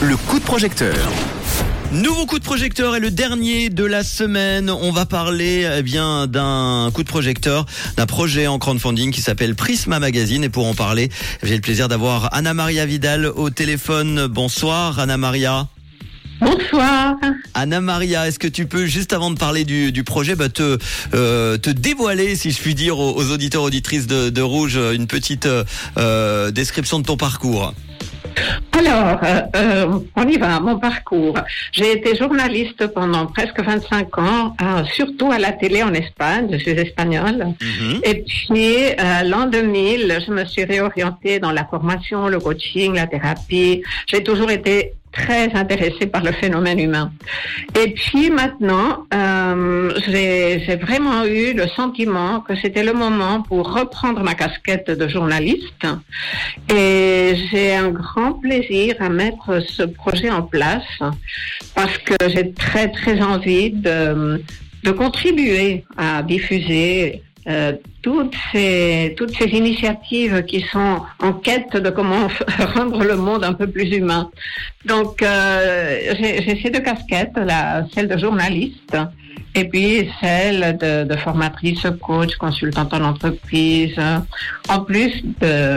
Le coup de projecteur. Nouveau coup de projecteur est le dernier de la semaine. On va parler eh bien d'un coup de projecteur, d'un projet en crowdfunding qui s'appelle Prisma Magazine. Et pour en parler, j'ai le plaisir d'avoir Anna Maria Vidal au téléphone. Bonsoir Anna Maria. Bonsoir. Anna Maria, est-ce que tu peux, juste avant de parler du, du projet, bah, te, euh, te dévoiler, si je puis dire, aux, aux auditeurs, auditrices de, de Rouge, une petite euh, description de ton parcours? Alors, euh, euh, on y va, mon parcours. J'ai été journaliste pendant presque 25 ans, euh, surtout à la télé en Espagne, je suis espagnole. Mhm. Et puis, euh, l'an 2000, je me suis réorientée dans la formation, le coaching, la thérapie. J'ai toujours été très intéressée par le phénomène humain. Et puis maintenant, euh, j'ai vraiment eu le sentiment que c'était le moment pour reprendre ma casquette de journaliste. Et j'ai un grand plaisir à mettre ce projet en place parce que j'ai très très envie de contribuer à diffuser euh, toutes ces toutes ces initiatives qui sont en quête de comment rendre le monde un peu plus humain. Donc euh, j'ai ces deux casquettes, la celle de journaliste et puis celle de, de formatrice, coach, consultante en entreprise, en plus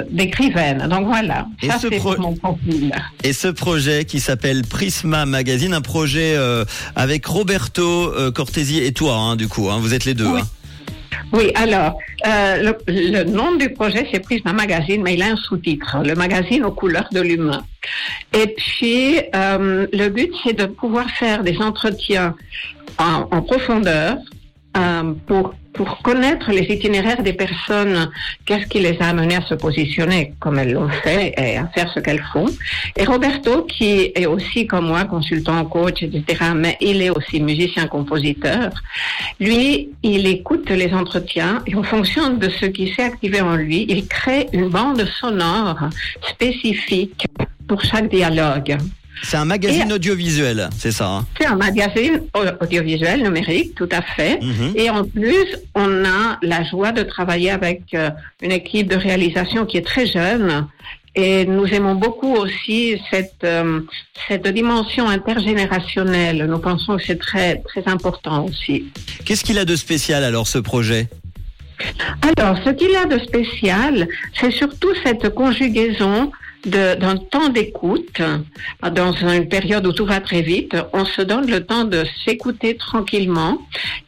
d'écrivaine. Donc voilà, Et ça ce c'est pro- mon profil. Et ce projet qui s'appelle Prisma Magazine, un projet euh, avec Roberto euh, Cortesi et toi, hein, du coup, hein, vous êtes les deux. Oui. hein. Oui, alors, euh, le, le nom du projet, c'est Prisma Magazine, mais il a un sous-titre, le magazine aux couleurs de l'humain. Et puis, euh, le but, c'est de pouvoir faire des entretiens en, en profondeur euh, pour, pour connaître les itinéraires des personnes, qu'est-ce qui les a amenées à se positionner comme elles l'ont fait et à faire ce qu'elles font. Et Roberto, qui est aussi comme moi consultant, coach, etc., mais il est aussi musicien-compositeur, lui, il écoute les entretiens et en fonction de ce qui s'est activé en lui, il crée une bande sonore spécifique pour chaque dialogue. C'est un magazine Et- audiovisuel, c'est ça. hein C'est un magazine au- audiovisuel numérique, tout à fait. Mhm. Et en plus, on a la joie de travailler avec euh, une équipe de réalisation qui est très jeune. Et nous aimons beaucoup aussi cette, euh, cette dimension intergénérationnelle. Nous pensons que c'est très, très important aussi. Qu'est-ce qu'il a de spécial alors ce projet? Alors, ce qu'il a de spécial, c'est surtout cette conjugaison d'un temps d'écoute. Dans une période où tout va très vite, on se donne le temps de s'écouter tranquillement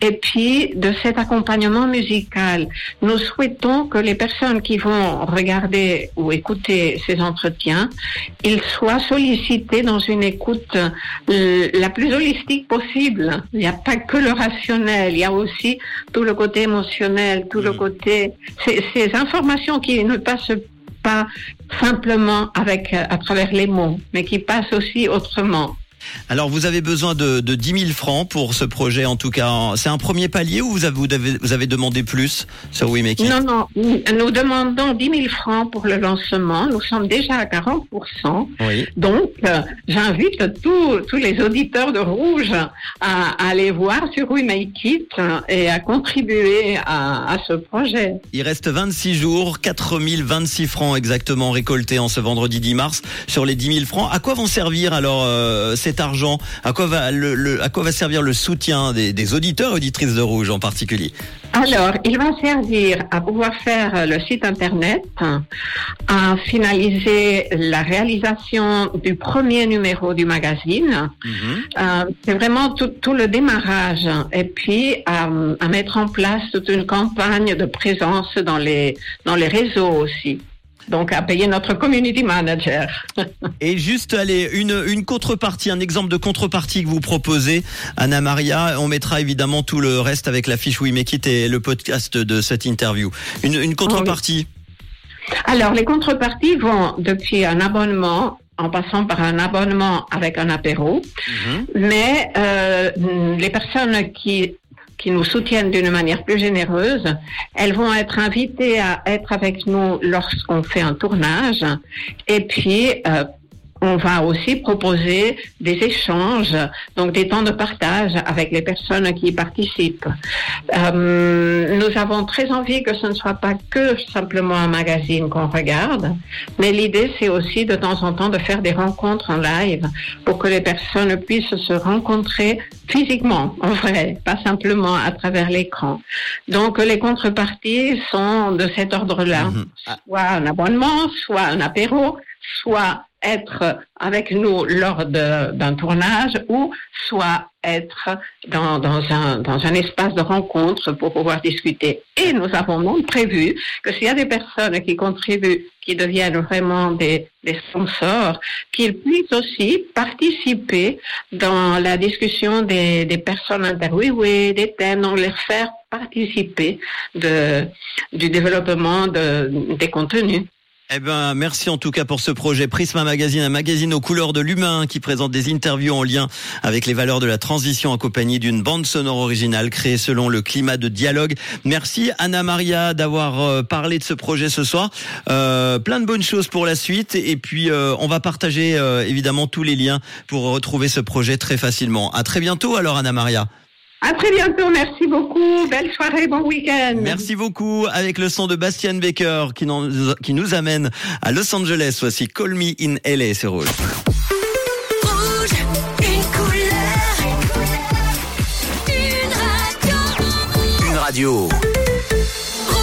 et puis de cet accompagnement musical. Nous souhaitons que les personnes qui vont regarder ou écouter ces entretiens, ils soient sollicités dans une écoute euh, la plus holistique possible. Il n'y a pas que le rationnel, il y a aussi tout le côté émotionnel, tout le Mhm. côté, ces, ces informations qui ne passent pas simplement avec euh, à travers les mots, mais qui passent aussi autrement. Alors vous avez besoin de, de 10 000 francs pour ce projet en tout cas. C'est un premier palier ou vous avez, vous avez, vous avez demandé plus sur We Make It Non, non, nous demandons 10 000 francs pour le lancement. Nous sommes déjà à 40 Oui. Donc, euh, j'invite tous tous les auditeurs de Rouge à, à aller voir sur We Make It euh, et à contribuer à, à ce projet. Il reste 26 jours, 4 026 francs exactement récoltés en ce vendredi 10 mars sur les 10 000 francs. À quoi vont servir alors euh, cet argent à quoi, va le, le- à quoi va servir le soutien des, des auditeurs et auditrices de Rouge en particulier Alors, il va servir à pouvoir faire le site internet, à finaliser la réalisation du premier numéro du magazine. Mhm. Euh, c'est vraiment tout, tout le démarrage et puis à, à mettre en place toute une campagne de présence dans les dans les réseaux aussi. Donc à payer notre community manager. Et juste, allez, une, une contrepartie, un exemple de contrepartie que vous proposez, Anna Maria. On mettra évidemment tout le reste avec la fiche We Make It et le podcast de cette interview. Une, une contrepartie. Alors les contreparties vont depuis un abonnement en passant par un abonnement avec un apéro, Mhm. mais euh, les personnes qui qui nous soutiennent d'une manière plus généreuse, elles vont être invitées à être avec nous lorsqu'on fait un tournage. Et puis euh, on va aussi proposer des échanges, donc des temps de partage avec les personnes qui y participent. Euh, nous avons très envie que ce ne soit pas que simplement un magazine qu'on regarde, mais l'idée c'est aussi de temps en temps de faire des rencontres en live pour que les personnes puissent se rencontrer physiquement, en vrai, pas simplement à travers l'écran. Donc les contreparties sont de cet ordre-là, Mhm. soit un abonnement, soit un apéro, soit être avec nous lors d'un tournage ou soit être dans, dans, un, dans un espace de rencontre pour pouvoir discuter. Et nous avons même prévu que s'il y a des personnes qui contribuent, qui deviennent vraiment des, des sponsors, qu'ils puissent aussi participer dans la discussion des, des personnes interviewées, des thèmes, donc les faire participer de, du développement de, des contenus. Eh ben, merci en tout cas pour ce projet Prisma Magazine, un magazine aux couleurs de l'humain qui présente des interviews en lien avec les valeurs de la transition accompagnée d'une bande sonore originale créée selon le climat de dialogue. Merci Anna Maria d'avoir euh, parlé de ce projet ce soir. Euh, plein de bonnes choses pour la suite et puis euh, on va partager euh, évidemment tous les liens pour retrouver ce projet très facilement. À très bientôt alors Anna Maria. À très bientôt, merci beaucoup. Belle soirée, bon week-end. Merci beaucoup avec le son de Bastian Baker qui nous, qui nous amène à Los Angeles. Voici Call Me in LA, c'est rouge. Rouge, une couleur, une radio. Une radio.